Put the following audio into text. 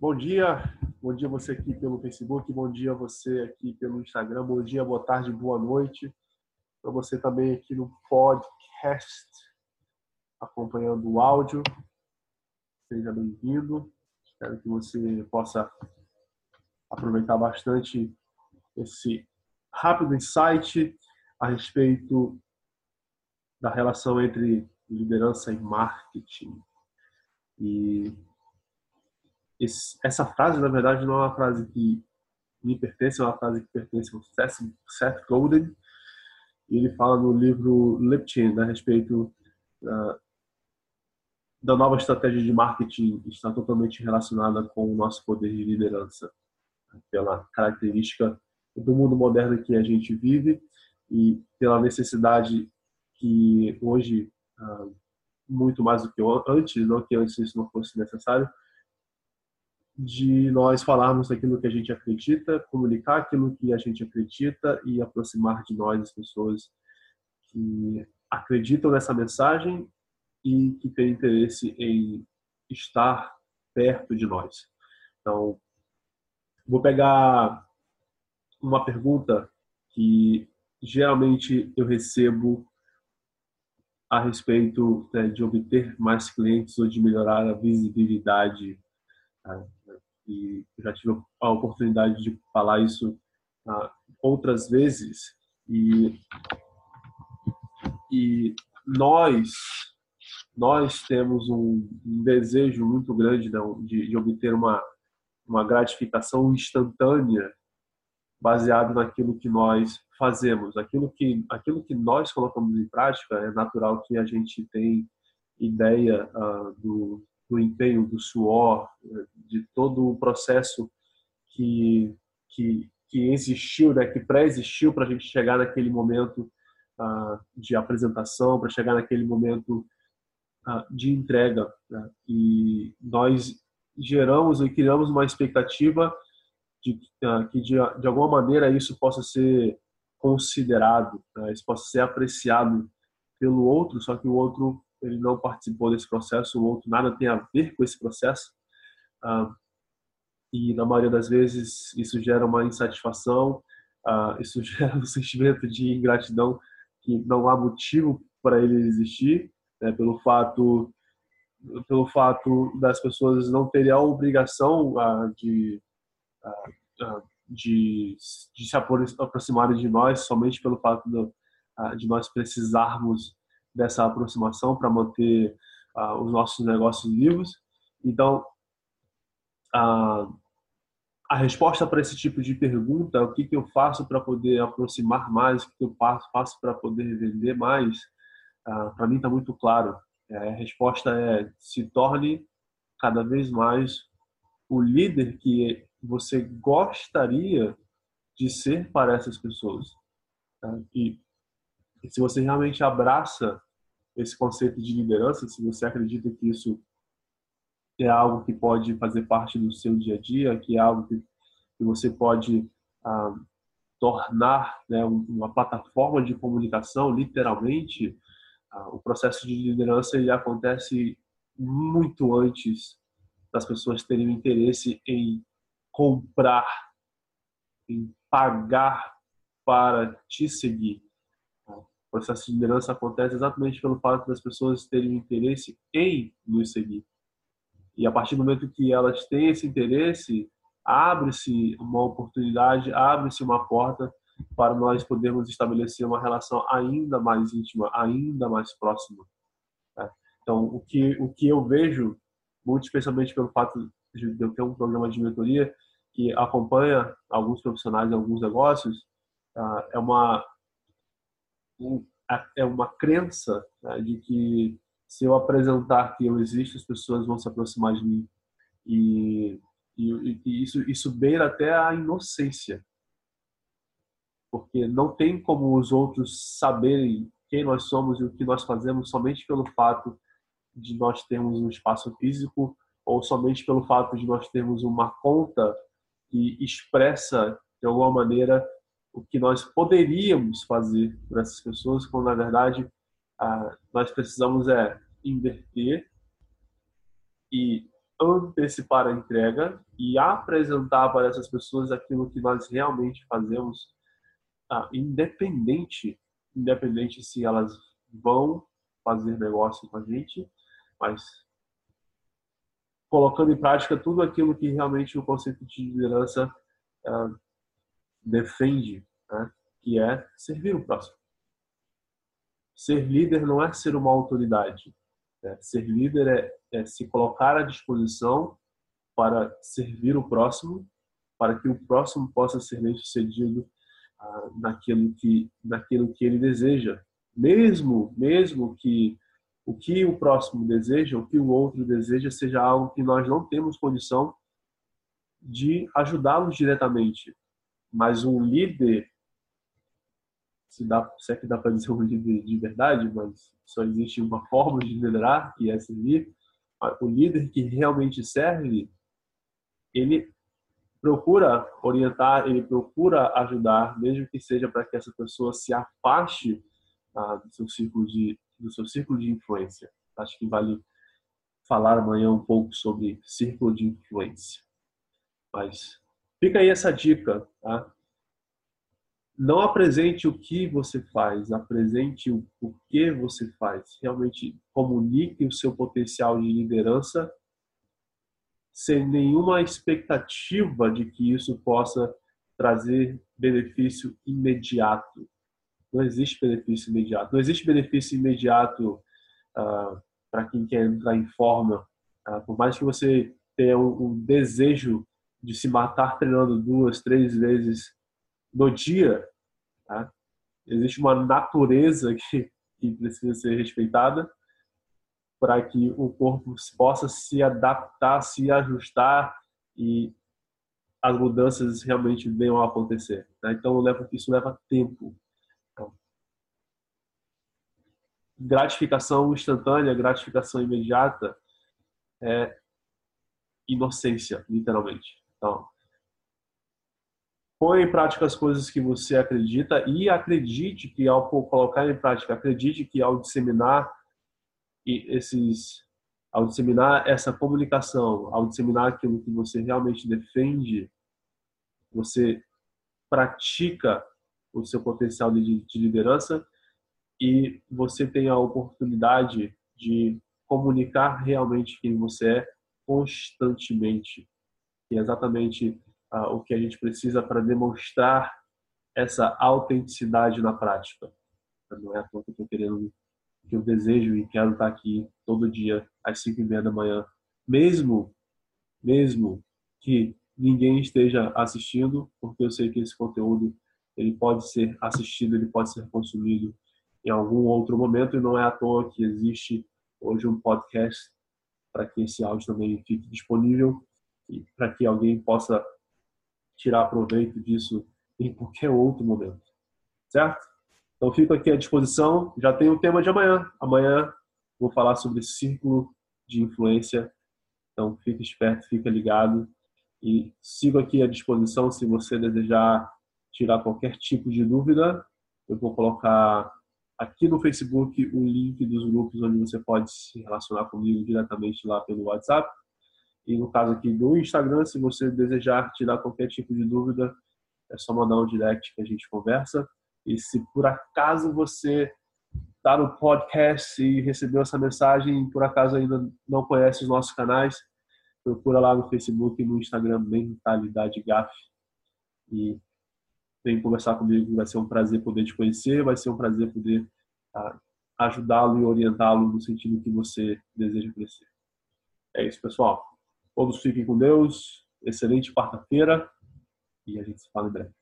Bom dia, bom dia você aqui pelo Facebook, bom dia você aqui pelo Instagram, bom dia, boa tarde, boa noite. Para você também aqui no podcast, acompanhando o áudio. Seja bem-vindo. Espero que você possa aproveitar bastante esse rápido insight a respeito da relação entre liderança e marketing. E esse, essa frase, na verdade, não é uma frase que me pertence, é uma frase que pertence ao Seth Godin. E ele fala no livro Lipchin né, a respeito uh, da nova estratégia de marketing está totalmente relacionada com o nosso poder de liderança, pela característica do mundo moderno que a gente vive e pela necessidade que hoje, uh, muito mais do que antes, não que antes isso não fosse necessário, de nós falarmos aquilo que a gente acredita, comunicar aquilo que a gente acredita e aproximar de nós as pessoas que acreditam nessa mensagem e que têm interesse em estar perto de nós. Então, vou pegar uma pergunta que geralmente eu recebo a respeito né, de obter mais clientes ou de melhorar a visibilidade né, e já tive a oportunidade de falar isso ah, outras vezes e e nós nós temos um, um desejo muito grande de, de, obter uma uma gratificação instantânea baseado naquilo que nós fazemos. Aquilo que aquilo que nós colocamos em prática é natural que a gente tem ideia uh, do do empenho, do suor, de todo o processo que, que, que existiu, né, que pré-existiu para a gente chegar naquele momento uh, de apresentação, para chegar naquele momento uh, de entrega. Né? E nós geramos e criamos uma expectativa de uh, que, de, de alguma maneira, isso possa ser considerado, né? isso possa ser apreciado pelo outro, só que o outro ele não participou desse processo, o outro nada tem a ver com esse processo. Ah, e na maioria das vezes isso gera uma insatisfação, ah, isso gera um sentimento de ingratidão que não há motivo para ele existir, né, pelo fato pelo fato das pessoas não terem a obrigação ah, de, de, de se aproximarem de nós somente pelo fato de, de nós precisarmos dessa aproximação para manter uh, os nossos negócios vivos. Então, a resposta para esse tipo de pergunta, o que, que eu faço para poder aproximar mais, o que eu faço para poder vender mais, uh, para mim está muito claro. É, a resposta é se torne cada vez mais o líder que você gostaria de ser para essas pessoas. Tá? E, e se você realmente abraça esse conceito de liderança, se você acredita que isso é algo que pode fazer parte do seu dia a dia, que é algo que, que você pode ah, tornar né, uma plataforma de comunicação, literalmente, ah, o processo de liderança ele acontece muito antes das pessoas terem interesse em comprar, em pagar para te seguir. O processo de liderança acontece exatamente pelo fato das pessoas terem interesse em nos seguir. E a partir do momento que elas têm esse interesse, abre-se uma oportunidade, abre-se uma porta para nós podermos estabelecer uma relação ainda mais íntima, ainda mais próxima. Né? Então, o que, o que eu vejo, muito especialmente pelo fato de eu ter um programa de mentoria que acompanha alguns profissionais em alguns negócios, ah, é uma é uma crença né, de que se eu apresentar que eu existo, as pessoas vão se aproximar de mim. E, e, e isso, isso beira até a inocência. Porque não tem como os outros saberem quem nós somos e o que nós fazemos somente pelo fato de nós termos um espaço físico ou somente pelo fato de nós termos uma conta que expressa de alguma maneira o que nós poderíamos fazer para essas pessoas, quando na verdade nós precisamos é inverter e antecipar a entrega e apresentar para essas pessoas aquilo que nós realmente fazemos, independente, independente se elas vão fazer negócio com a gente, mas colocando em prática tudo aquilo que realmente o conceito de liderança ah, defende, né? que é servir o próximo. Ser líder não é ser uma autoridade. Né? Ser líder é, é se colocar à disposição para servir o próximo, para que o próximo possa ser bem sucedido ah, naquilo que naquilo que ele deseja, mesmo mesmo que o que o próximo deseja, o que o outro deseja, seja algo que nós não temos condição de ajudá-los diretamente. Mas um líder se, dá, se é que dá para dizer um líder de verdade, mas só existe uma forma de liderar, que é servir. O líder que realmente serve, ele procura orientar, ele procura ajudar, mesmo que seja para que essa pessoa se afaste ah, do seu círculo de do seu círculo de influência. Acho que vale falar amanhã um pouco sobre círculo de influência. Mas fica aí essa dica, tá? Não apresente o que você faz, apresente o porquê você faz. Realmente comunique o seu potencial de liderança sem nenhuma expectativa de que isso possa trazer benefício imediato. Não existe benefício imediato. Não existe benefício imediato uh, para quem quer entrar em forma. Uh, por mais que você tenha um, um desejo de se matar treinando duas, três vezes no dia, tá? existe uma natureza que, que precisa ser respeitada para que o corpo possa se adaptar, se ajustar e as mudanças realmente venham a acontecer. Né? Então isso leva tempo. Então, gratificação instantânea, gratificação imediata é inocência, literalmente. Então, põe em prática as coisas que você acredita e acredite que ao colocar em prática, acredite que ao disseminar esses ao disseminar essa comunicação, ao disseminar aquilo que você realmente defende, você pratica o seu potencial de, de liderança e você tem a oportunidade de comunicar realmente quem você é constantemente. E é exatamente ah, o que a gente precisa para demonstrar essa autenticidade na prática. Não é a que eu estou querendo, que eu desejo e quero estar aqui todo dia às cinco e meia da manhã, mesmo, mesmo que ninguém esteja assistindo, porque eu sei que esse conteúdo ele pode ser assistido, ele pode ser consumido em algum outro momento e não é à toa que existe hoje um podcast para que esse áudio também fique disponível e para que alguém possa tirar proveito disso em qualquer outro momento. Certo? Então fico aqui à disposição. Já tem o tema de amanhã. Amanhã vou falar sobre círculo de influência. Então fique esperto, fique ligado e sigo aqui à disposição se você desejar tirar qualquer tipo de dúvida. Eu vou colocar aqui no Facebook o link dos grupos onde você pode se relacionar comigo diretamente lá pelo WhatsApp. E no caso aqui do Instagram, se você desejar tirar qualquer tipo de dúvida, é só mandar um direct que a gente conversa. E se por acaso você está no podcast e recebeu essa mensagem e por acaso ainda não conhece os nossos canais, procura lá no Facebook e no Instagram Mentalidade GAF e vem conversar comigo. Vai ser um prazer poder te conhecer, vai ser um prazer poder ah, ajudá-lo e orientá-lo no sentido que você deseja crescer. É isso, pessoal. Todos fiquem com Deus. Excelente quarta-feira e a gente se fala em breve.